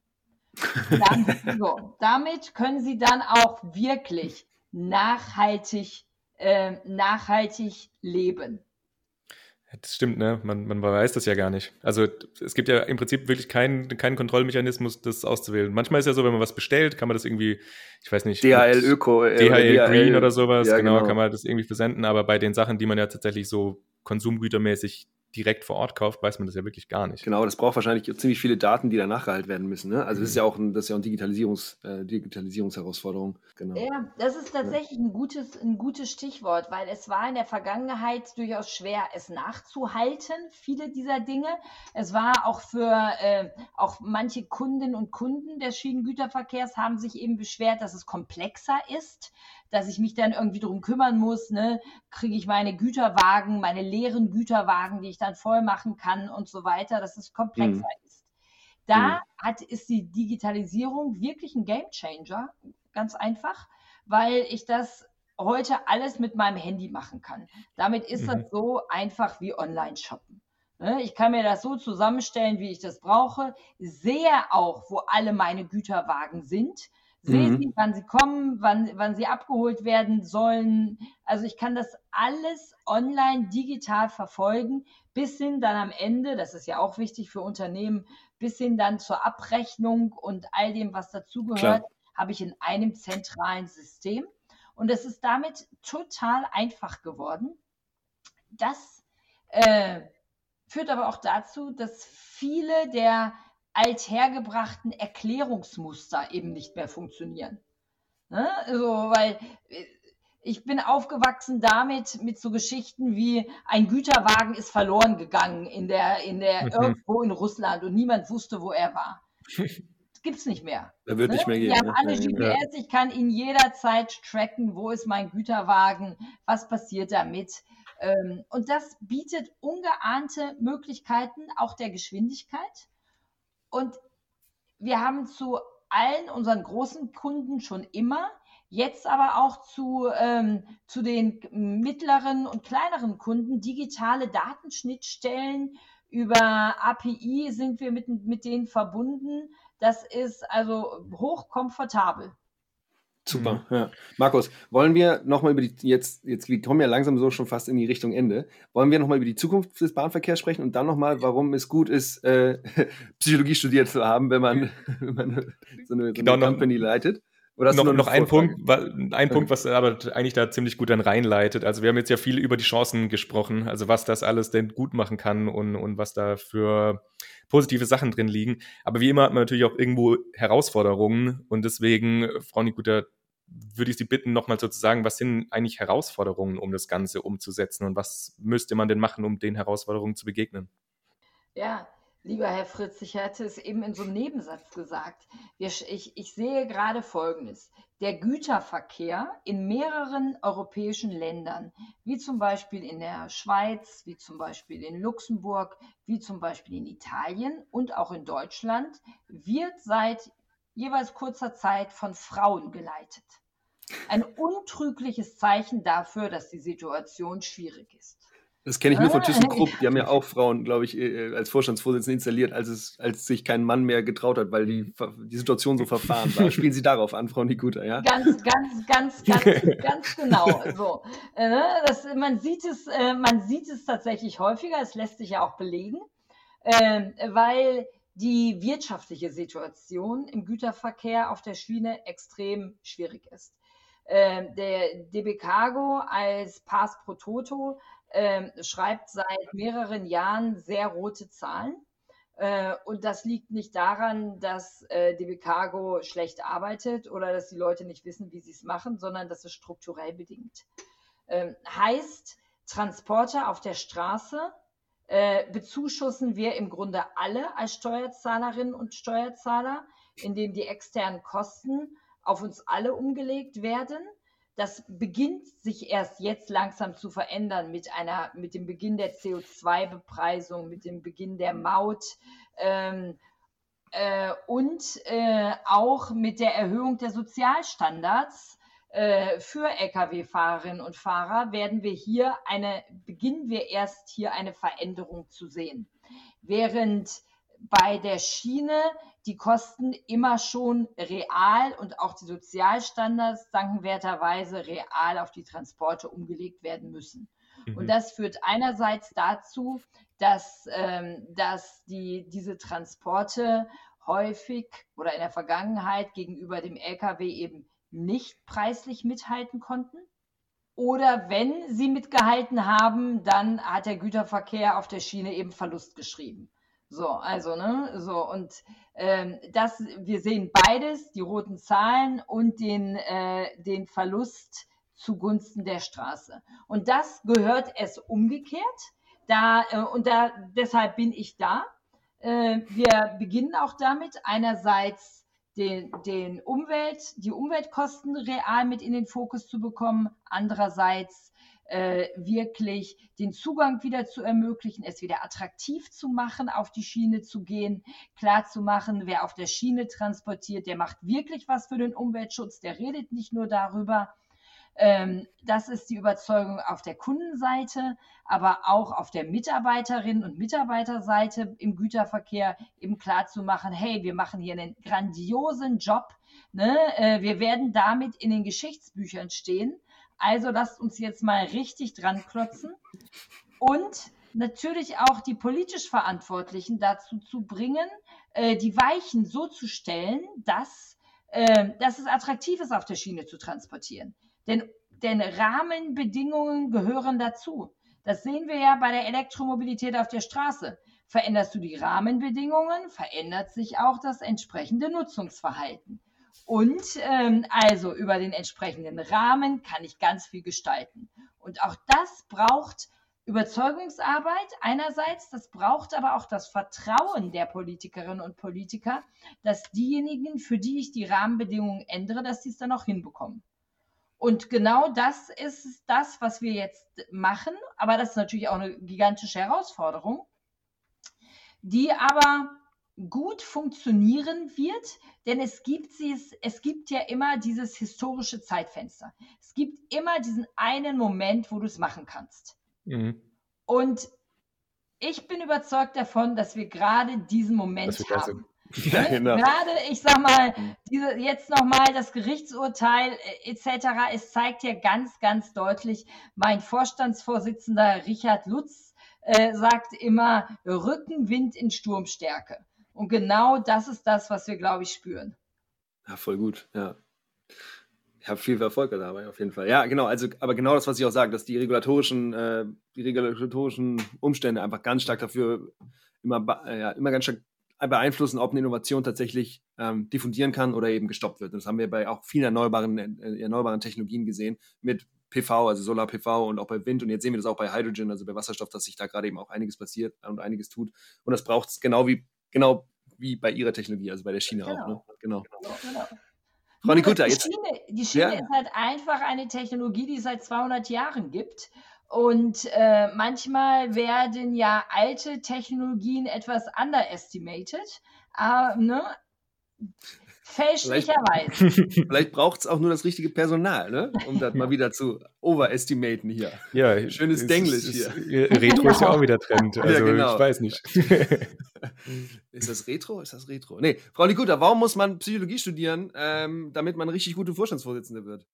Dann, so, damit können Sie dann auch wirklich nachhaltig, äh, nachhaltig leben. Das stimmt, ne? Man, man weiß das ja gar nicht. Also es gibt ja im Prinzip wirklich keinen, keinen Kontrollmechanismus, das auszuwählen. Manchmal ist ja so, wenn man was bestellt, kann man das irgendwie, ich weiß nicht, DHL Öko, äh, DHL, DHL Green oder sowas, ja, genau, genau, kann man das irgendwie versenden. Aber bei den Sachen, die man ja tatsächlich so konsumgütermäßig direkt vor Ort kauft, weiß man das ja wirklich gar nicht. Genau, das braucht wahrscheinlich ziemlich viele Daten, die da nachgehalten werden müssen. Ne? Also das ist ja auch ein, das ist ja eine Digitalisierungs, äh, Digitalisierungsherausforderung. Genau. Ja, das ist tatsächlich ja. ein, gutes, ein gutes Stichwort, weil es war in der Vergangenheit durchaus schwer, es nachzuhalten, viele dieser Dinge. Es war auch für äh, auch manche Kundinnen und Kunden des Schienengüterverkehrs haben sich eben beschwert, dass es komplexer ist dass ich mich dann irgendwie drum kümmern muss, ne? kriege ich meine Güterwagen, meine leeren Güterwagen, die ich dann voll machen kann und so weiter, dass es komplexer mhm. ist. Da mhm. hat, ist die Digitalisierung wirklich ein Game Changer, ganz einfach, weil ich das heute alles mit meinem Handy machen kann. Damit ist mhm. das so einfach wie Online-Shoppen. Ne? Ich kann mir das so zusammenstellen, wie ich das brauche, sehe auch, wo alle meine Güterwagen sind sehe mhm. sie, wann sie kommen, wann, wann sie abgeholt werden sollen. Also ich kann das alles online digital verfolgen, bis hin dann am Ende, das ist ja auch wichtig für Unternehmen, bis hin dann zur Abrechnung und all dem, was dazugehört, habe ich in einem zentralen System. Und es ist damit total einfach geworden. Das äh, führt aber auch dazu, dass viele der althergebrachten Erklärungsmuster eben nicht mehr funktionieren. Ne? Also, weil äh, ich bin aufgewachsen damit mit so Geschichten wie ein Güterwagen ist verloren gegangen in der, in der mhm. irgendwo in Russland und niemand wusste, wo er war. Gibt es nicht mehr. Da wird ne? nicht mehr gehen. Wir haben alle GPS, ich kann ihn jederzeit tracken, wo ist mein Güterwagen, was passiert damit. Ähm, und das bietet ungeahnte Möglichkeiten auch der Geschwindigkeit und wir haben zu allen unseren großen Kunden schon immer, jetzt aber auch zu, ähm, zu den mittleren und kleineren Kunden digitale Datenschnittstellen. Über API sind wir mit, mit denen verbunden. Das ist also hochkomfortabel. Super, mhm. ja. Markus, wollen wir nochmal über die, jetzt, jetzt, wir kommen ja langsam so schon fast in die Richtung Ende, wollen wir nochmal über die Zukunft des Bahnverkehrs sprechen und dann nochmal, warum es gut ist, äh, Psychologie studiert zu haben, wenn man, wenn man so eine, so genau, eine Company leitet? Oder noch, noch ein Punkt, ein Punkt, was aber eigentlich da ziemlich gut dann reinleitet. Also wir haben jetzt ja viel über die Chancen gesprochen, also was das alles denn gut machen kann und, und was da für positive Sachen drin liegen. Aber wie immer hat man natürlich auch irgendwo Herausforderungen und deswegen, Frau Nikuta, würde ich Sie bitten, nochmal so zu sagen, was sind eigentlich Herausforderungen, um das Ganze umzusetzen und was müsste man denn machen, um den Herausforderungen zu begegnen? Ja, lieber Herr Fritz, ich hatte es eben in so einem Nebensatz gesagt. Ich, ich sehe gerade Folgendes. Der Güterverkehr in mehreren europäischen Ländern, wie zum Beispiel in der Schweiz, wie zum Beispiel in Luxemburg, wie zum Beispiel in Italien und auch in Deutschland, wird seit jeweils kurzer Zeit von Frauen geleitet. Ein untrügliches Zeichen dafür, dass die Situation schwierig ist. Das kenne ich nur von ThyssenKrupp. Die haben ja auch Frauen, glaube ich, äh, als Vorstandsvorsitzende installiert, als, es, als sich kein Mann mehr getraut hat, weil die, die Situation so verfahren war. Spielen Sie darauf an, Frau Nikuta, ja? Ganz, ganz, ganz, ganz, ganz genau. So. Äh, das, man, sieht es, äh, man sieht es tatsächlich häufiger, es lässt sich ja auch belegen, ähm, weil die wirtschaftliche Situation im Güterverkehr auf der Schiene extrem schwierig ist. Ähm, der DB Cargo als Pass pro Toto ähm, schreibt seit mehreren Jahren sehr rote Zahlen. Äh, und das liegt nicht daran, dass äh, DB Cargo schlecht arbeitet oder dass die Leute nicht wissen, wie sie es machen, sondern das ist strukturell bedingt. Ähm, heißt, Transporter auf der Straße äh, bezuschussen wir im Grunde alle als Steuerzahlerinnen und Steuerzahler, indem die externen Kosten auf uns alle umgelegt werden. Das beginnt sich erst jetzt langsam zu verändern mit einer, mit dem Beginn der CO2-Bepreisung, mit dem Beginn der Maut ähm, äh, und äh, auch mit der Erhöhung der Sozialstandards äh, für Lkw-Fahrerinnen und Fahrer werden wir hier eine, beginnen wir erst hier eine Veränderung zu sehen. Während bei der Schiene die Kosten immer schon real und auch die Sozialstandards dankenwerterweise real auf die Transporte umgelegt werden müssen. Mhm. Und das führt einerseits dazu, dass, ähm, dass die, diese Transporte häufig oder in der Vergangenheit gegenüber dem Lkw eben nicht preislich mithalten konnten. Oder wenn sie mitgehalten haben, dann hat der Güterverkehr auf der Schiene eben Verlust geschrieben. So, also, ne, so, und ähm, das, wir sehen beides, die roten Zahlen und den, äh, den Verlust zugunsten der Straße. Und das gehört es umgekehrt. Da, äh, und da, deshalb bin ich da. Äh, wir beginnen auch damit, einerseits den, den Umwelt, die Umweltkosten real mit in den Fokus zu bekommen, andererseits äh, wirklich den Zugang wieder zu ermöglichen, es wieder attraktiv zu machen, auf die Schiene zu gehen, klar zu machen, wer auf der Schiene transportiert, der macht wirklich was für den Umweltschutz, der redet nicht nur darüber, ähm, das ist die Überzeugung auf der Kundenseite, aber auch auf der Mitarbeiterinnen und Mitarbeiterseite im Güterverkehr eben klar zu machen, hey, wir machen hier einen grandiosen Job. Ne? Äh, wir werden damit in den Geschichtsbüchern stehen. Also lasst uns jetzt mal richtig dran klotzen und natürlich auch die politisch Verantwortlichen dazu zu bringen, äh, die Weichen so zu stellen, dass, äh, dass es attraktiv ist, auf der Schiene zu transportieren. Denn, denn Rahmenbedingungen gehören dazu. Das sehen wir ja bei der Elektromobilität auf der Straße. Veränderst du die Rahmenbedingungen, verändert sich auch das entsprechende Nutzungsverhalten. Und ähm, also über den entsprechenden Rahmen kann ich ganz viel gestalten. Und auch das braucht Überzeugungsarbeit einerseits, das braucht aber auch das Vertrauen der Politikerinnen und Politiker, dass diejenigen, für die ich die Rahmenbedingungen ändere, dass sie es dann auch hinbekommen. Und genau das ist das, was wir jetzt machen. Aber das ist natürlich auch eine gigantische Herausforderung, die aber gut funktionieren wird, denn es gibt, es, es gibt ja immer dieses historische Zeitfenster. Es gibt immer diesen einen Moment, wo du es machen kannst. Mhm. Und ich bin überzeugt davon, dass wir gerade diesen Moment haben. Ja, genau. Gerade, ich sag mal, mhm. diese, jetzt nochmal das Gerichtsurteil äh, etc., es zeigt ja ganz, ganz deutlich, mein Vorstandsvorsitzender Richard Lutz äh, sagt immer, Rückenwind in Sturmstärke. Und genau das ist das, was wir, glaube ich, spüren. Ja, voll gut, ja. Ich habe viel Erfolg dabei, auf jeden Fall. Ja, genau, also, aber genau das, was ich auch sage, dass die regulatorischen, äh, die regulatorischen Umstände einfach ganz stark dafür immer, äh, ja, immer ganz stark beeinflussen, ob eine Innovation tatsächlich ähm, diffundieren kann oder eben gestoppt wird. Und das haben wir bei auch vielen erneuerbaren, äh, erneuerbaren Technologien gesehen, mit PV, also Solar-PV und auch bei Wind. Und jetzt sehen wir das auch bei Hydrogen, also bei Wasserstoff, dass sich da gerade eben auch einiges passiert und einiges tut. Und das braucht es genau wie, genau wie bei Ihrer Technologie, also bei der Schiene genau. auch. Ne? Genau. genau, genau. Frau Nikuta, die Schiene, die Schiene ja. ist halt einfach eine Technologie, die es seit 200 Jahren gibt. Und äh, manchmal werden ja alte Technologien etwas underestimated, äh, ne? Fälschlicherweise. Vielleicht, vielleicht braucht es auch nur das richtige Personal, ne? um das mal wieder zu overestimaten hier. Ja, schönes Denglisch hier. Retro ist ja auch wieder Trend. Also ja, genau. ich weiß nicht. ist das Retro? Ist das Retro? Nee, Frau Likuta, warum muss man Psychologie studieren, ähm, damit man richtig gute Vorstandsvorsitzende wird?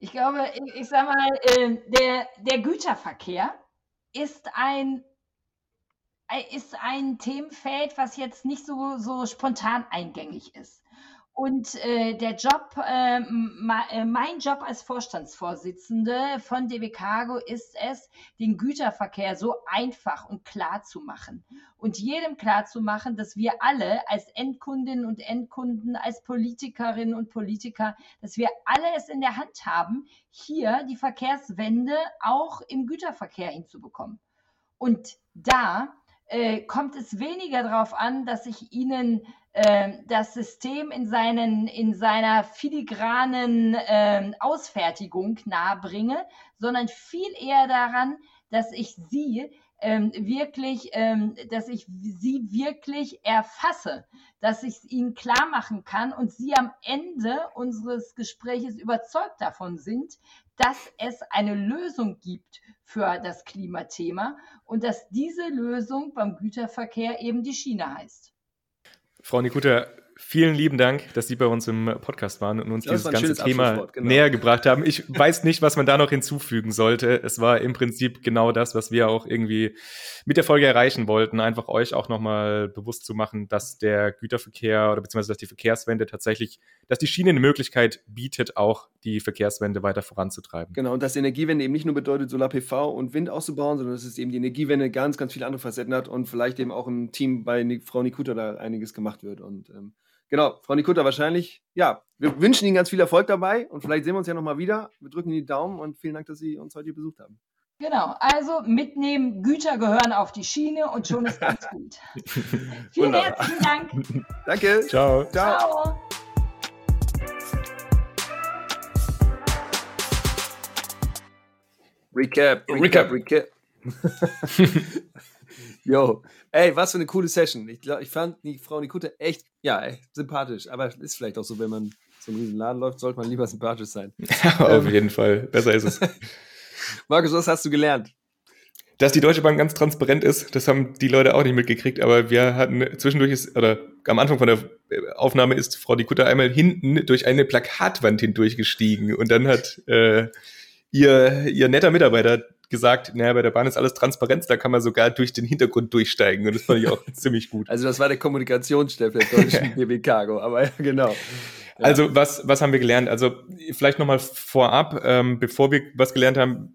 ich glaube, ich, ich sag mal, äh, der, der Güterverkehr ist ein, ist ein Themenfeld, was jetzt nicht so, so spontan eingängig ist. Und äh, der Job, äh, äh, mein Job als Vorstandsvorsitzende von DB Cargo ist es, den Güterverkehr so einfach und klar zu machen. Und jedem klar zu machen, dass wir alle als Endkundinnen und Endkunden, als Politikerinnen und Politiker, dass wir alle es in der Hand haben, hier die Verkehrswende auch im Güterverkehr hinzubekommen. Und da äh, kommt es weniger darauf an, dass ich Ihnen äh, das System in, seinen, in seiner filigranen äh, Ausfertigung nahebringe, sondern viel eher daran, dass ich Sie ähm, wirklich, ähm, dass ich sie wirklich erfasse, dass ich es ihnen klar machen kann und sie am Ende unseres Gespräches überzeugt davon sind, dass es eine Lösung gibt für das Klimathema und dass diese Lösung beim Güterverkehr eben die Schiene heißt. Frau Nikuta, vielen lieben Dank, dass Sie bei uns im Podcast waren und uns das dieses ganze Thema genau. näher gebracht haben. Ich weiß nicht, was man da noch hinzufügen sollte. Es war im Prinzip genau das, was wir auch irgendwie mit der Folge erreichen wollten, einfach euch auch nochmal bewusst zu machen, dass der Güterverkehr oder beziehungsweise dass die Verkehrswende tatsächlich, dass die Schiene eine Möglichkeit bietet, auch die Verkehrswende weiter voranzutreiben. Genau, und dass die Energiewende eben nicht nur bedeutet, Solar-PV und Wind auszubauen, sondern dass es eben die Energiewende ganz, ganz viele andere Facetten hat und vielleicht eben auch im Team bei Frau Nikuta da einiges gemacht wird. Und ähm, Genau, Frau Nikutta wahrscheinlich. Ja, wir wünschen Ihnen ganz viel Erfolg dabei und vielleicht sehen wir uns ja nochmal wieder. Wir drücken Ihnen die Daumen und vielen Dank, dass Sie uns heute besucht haben. Genau, also mitnehmen, Güter gehören auf die Schiene und schon ist ganz gut. Vielen herzlichen Dank. Danke. Ciao. Ciao. Ciao. Recap, Recap, Recap. Yo, ey, was für eine coole Session. Ich, glaub, ich fand die Frau Nikute echt, ja, ey, sympathisch. Aber ist vielleicht auch so, wenn man so einen riesen Laden läuft, sollte man lieber sympathisch sein. Auf ähm, jeden Fall. Besser ist es. Markus, was hast du gelernt? Dass die Deutsche Bank ganz transparent ist, das haben die Leute auch nicht mitgekriegt, aber wir hatten zwischendurch, ist, oder am Anfang von der Aufnahme ist Frau Nikutta einmal hinten durch eine Plakatwand hindurchgestiegen und dann hat äh, ihr, ihr netter Mitarbeiter gesagt, naja, bei der Bahn ist alles transparent, da kann man sogar durch den Hintergrund durchsteigen. Und das fand ich auch ziemlich gut. Also das war der Kommunikationschef der deutschen BB Cargo, aber ja, genau. Ja. Also was, was haben wir gelernt? Also vielleicht nochmal vorab, ähm, bevor wir was gelernt haben,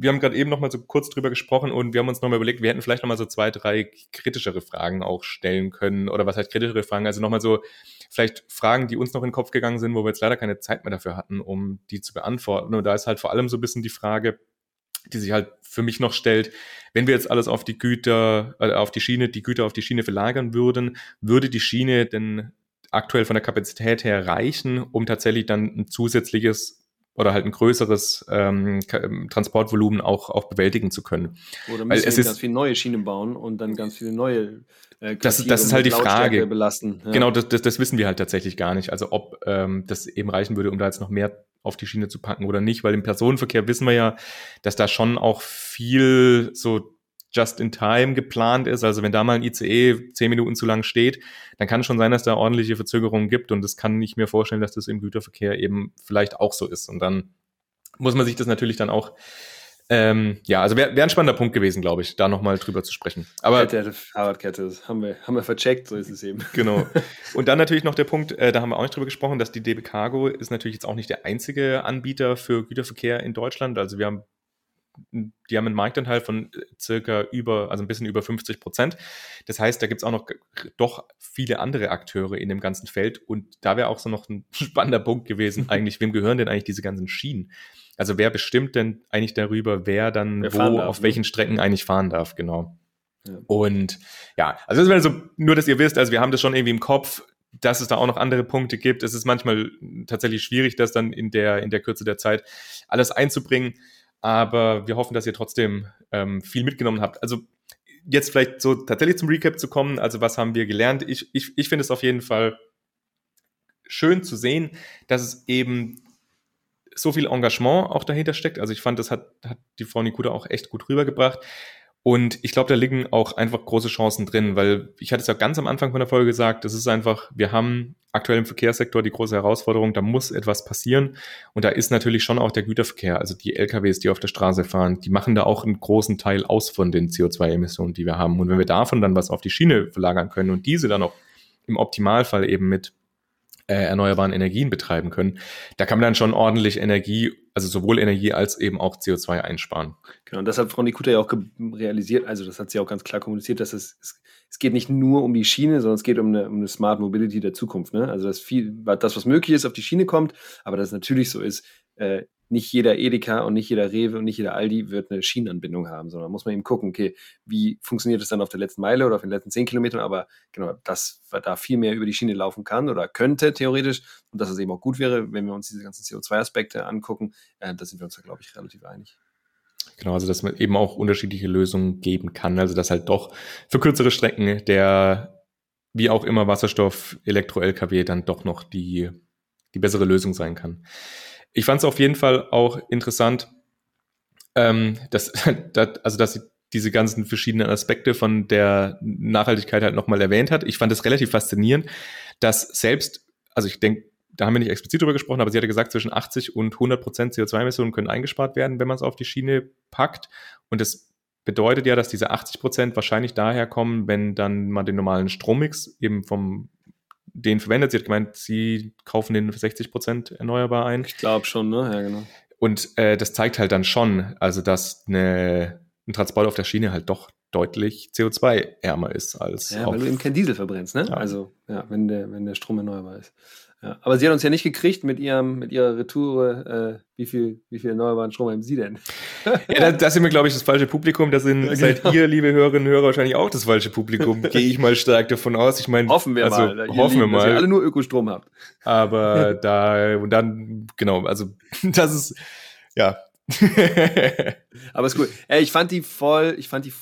wir haben gerade eben nochmal so kurz drüber gesprochen und wir haben uns nochmal überlegt, wir hätten vielleicht nochmal so zwei, drei kritischere Fragen auch stellen können. Oder was heißt kritischere Fragen? Also nochmal so vielleicht Fragen, die uns noch in den Kopf gegangen sind, wo wir jetzt leider keine Zeit mehr dafür hatten, um die zu beantworten. Und da ist halt vor allem so ein bisschen die Frage, die sich halt für mich noch stellt, wenn wir jetzt alles auf die Güter, äh, auf die Schiene, die Güter auf die Schiene verlagern würden, würde die Schiene denn aktuell von der Kapazität her reichen, um tatsächlich dann ein zusätzliches oder halt ein größeres ähm, ähm Transportvolumen auch, auch bewältigen zu können. Oder müssen Weil es wir ganz viele neue Schienen bauen und dann ganz viele neue äh, das, das ist halt die Frage. Belasten. Ja. Genau, das, das, das wissen wir halt tatsächlich gar nicht. Also ob ähm, das eben reichen würde, um da jetzt noch mehr auf die Schiene zu packen oder nicht, weil im Personenverkehr wissen wir ja, dass da schon auch viel so just in time geplant ist. Also wenn da mal ein ICE zehn Minuten zu lang steht, dann kann schon sein, dass da ordentliche Verzögerungen gibt und das kann ich mir vorstellen, dass das im Güterverkehr eben vielleicht auch so ist. Und dann muss man sich das natürlich dann auch ähm, ja, also wäre wär ein spannender Punkt gewesen, glaube ich, da nochmal drüber zu sprechen. Aber Kette, Fahrradkette, haben wir, haben wir vercheckt, so ist es eben. Genau. Und dann natürlich noch der Punkt, äh, da haben wir auch nicht drüber gesprochen, dass die DB Cargo ist natürlich jetzt auch nicht der einzige Anbieter für Güterverkehr in Deutschland. Also wir haben die haben einen Marktanteil von äh, circa über, also ein bisschen über 50 Prozent. Das heißt, da gibt es auch noch doch viele andere Akteure in dem ganzen Feld. Und da wäre auch so noch ein spannender Punkt gewesen, eigentlich, wem gehören denn eigentlich diese ganzen Schienen? Also wer bestimmt denn eigentlich darüber, wer dann wer wo, darf, auf ne? welchen Strecken eigentlich fahren darf, genau. Ja. Und ja, also das wäre so, nur dass ihr wisst, also wir haben das schon irgendwie im Kopf, dass es da auch noch andere Punkte gibt. Es ist manchmal tatsächlich schwierig, das dann in der, in der Kürze der Zeit alles einzubringen. Aber wir hoffen, dass ihr trotzdem ähm, viel mitgenommen habt. Also jetzt vielleicht so tatsächlich zum Recap zu kommen. Also was haben wir gelernt? Ich, ich, ich finde es auf jeden Fall schön zu sehen, dass es eben so viel Engagement auch dahinter steckt. Also ich fand, das hat, hat die Frau Nikuda auch echt gut rübergebracht. Und ich glaube, da liegen auch einfach große Chancen drin, weil ich hatte es ja ganz am Anfang von der Folge gesagt, das ist einfach, wir haben aktuell im Verkehrssektor die große Herausforderung, da muss etwas passieren. Und da ist natürlich schon auch der Güterverkehr, also die LKWs, die auf der Straße fahren, die machen da auch einen großen Teil aus von den CO2-Emissionen, die wir haben. Und wenn wir davon dann was auf die Schiene verlagern können und diese dann auch im Optimalfall eben mit äh, erneuerbaren Energien betreiben können, da kann man dann schon ordentlich Energie, also sowohl Energie als eben auch CO2 einsparen. Genau, und das hat Frau Nikuta ja auch realisiert, also das hat sie auch ganz klar kommuniziert, dass es, es, es geht nicht nur um die Schiene, sondern es geht um eine, um eine Smart Mobility der Zukunft. Ne? Also dass viel, das, was möglich ist, auf die Schiene kommt, aber dass es natürlich so ist, äh, nicht jeder Edeka und nicht jeder Rewe und nicht jeder Aldi wird eine Schienenanbindung haben, sondern muss man eben gucken, okay, wie funktioniert es dann auf der letzten Meile oder auf den letzten zehn Kilometern, aber genau, dass da viel mehr über die Schiene laufen kann oder könnte theoretisch und dass es eben auch gut wäre, wenn wir uns diese ganzen CO2-Aspekte angucken, äh, da sind wir uns da, glaube ich, relativ einig. Genau, also dass man eben auch unterschiedliche Lösungen geben kann. Also dass halt doch für kürzere Strecken der, wie auch immer, Wasserstoff, Elektro-LKW dann doch noch die, die bessere Lösung sein kann. Ich fand es auf jeden Fall auch interessant, ähm, dass, dass, also dass sie diese ganzen verschiedenen Aspekte von der Nachhaltigkeit halt nochmal erwähnt hat. Ich fand es relativ faszinierend, dass selbst, also ich denke, da haben wir nicht explizit drüber gesprochen, aber sie hatte gesagt, zwischen 80 und 100 Prozent CO2-Emissionen können eingespart werden, wenn man es auf die Schiene packt. Und das bedeutet ja, dass diese 80 Prozent wahrscheinlich daher kommen, wenn dann man den normalen Strommix eben vom den verwendet. Sie hat gemeint, sie kaufen den für 60 Prozent erneuerbar ein. Ich glaube schon, ne? Ja, genau. Und äh, das zeigt halt dann schon, also dass eine, ein Transport auf der Schiene halt doch deutlich CO2-ärmer ist als. Ja, weil du eben kein Diesel verbrennst, ne? Ja. Also, ja, wenn der, wenn der Strom erneuerbar ist. Ja, aber sie hat uns ja nicht gekriegt mit ihrem, mit ihrer Retour. Äh, wie viel, wie viel erneuerbaren Strom haben Sie denn? ja, das, das sind wir, glaube ich, das falsche Publikum. Das sind, genau. seid ihr, liebe Hörerinnen und Hörer, wahrscheinlich auch das falsche Publikum. Gehe ich mal stark davon aus. Ich meine, hoffen wir also, mal. Hoffen lieben, wir mal. Dass ihr alle nur Ökostrom habt. Aber da, und dann, genau, also, das ist, ja. aber ist cool. Ey, ich fand die voll, ich fand die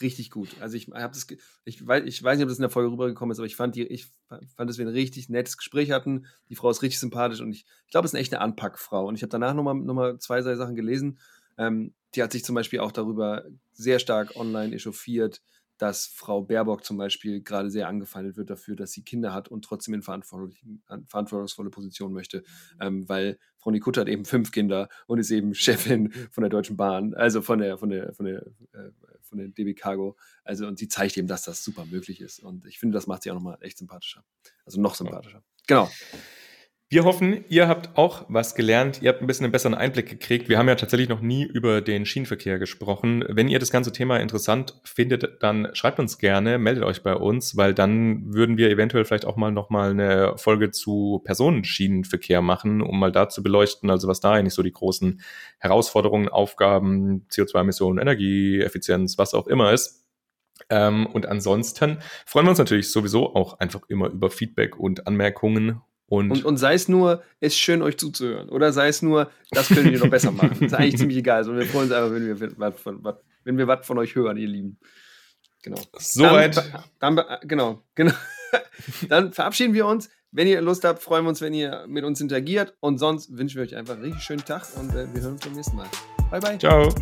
richtig gut. Also ich habe das, ich weiß, ich weiß nicht, ob das in der Folge rübergekommen ist, aber ich fand die, ich fand, dass wir ein richtig nettes Gespräch hatten. Die Frau ist richtig sympathisch und ich, ich glaube, es ist eine echte Anpackfrau. Und ich habe danach nochmal noch mal zwei, drei Sachen gelesen. Ähm, die hat sich zum Beispiel auch darüber sehr stark online echauffiert, dass Frau Baerbock zum Beispiel gerade sehr angefeindet wird dafür, dass sie Kinder hat und trotzdem in verantwortungsvolle Position möchte, ähm, weil Frau Nikutta hat eben fünf Kinder und ist eben Chefin von der Deutschen Bahn, also von der von der von der äh, von der DB Cargo. Also und sie zeigt eben, dass das super möglich ist und ich finde, das macht sie auch nochmal echt sympathischer, also noch sympathischer. Genau. Wir hoffen, ihr habt auch was gelernt. Ihr habt ein bisschen einen besseren Einblick gekriegt. Wir haben ja tatsächlich noch nie über den Schienenverkehr gesprochen. Wenn ihr das ganze Thema interessant findet, dann schreibt uns gerne, meldet euch bei uns, weil dann würden wir eventuell vielleicht auch mal nochmal eine Folge zu Personenschienenverkehr machen, um mal da zu beleuchten, also was da eigentlich so die großen Herausforderungen, Aufgaben, CO2-Emissionen, Energieeffizienz, was auch immer ist. Ähm, und ansonsten freuen wir uns natürlich sowieso auch einfach immer über Feedback und Anmerkungen und, und, und, sei es nur, es ist schön, euch zuzuhören. Oder sei es nur, das können wir noch besser machen. Das ist eigentlich ziemlich egal. Also wir freuen uns einfach, wenn wir was von, wenn wir was von euch hören, ihr Lieben. Genau. Soweit. Dann, dann, genau, genau. dann verabschieden wir uns. Wenn ihr Lust habt, freuen wir uns, wenn ihr mit uns interagiert. Und sonst wünschen wir euch einfach einen richtig schönen Tag und äh, wir hören uns beim nächsten Mal. Bye, bye. Ciao.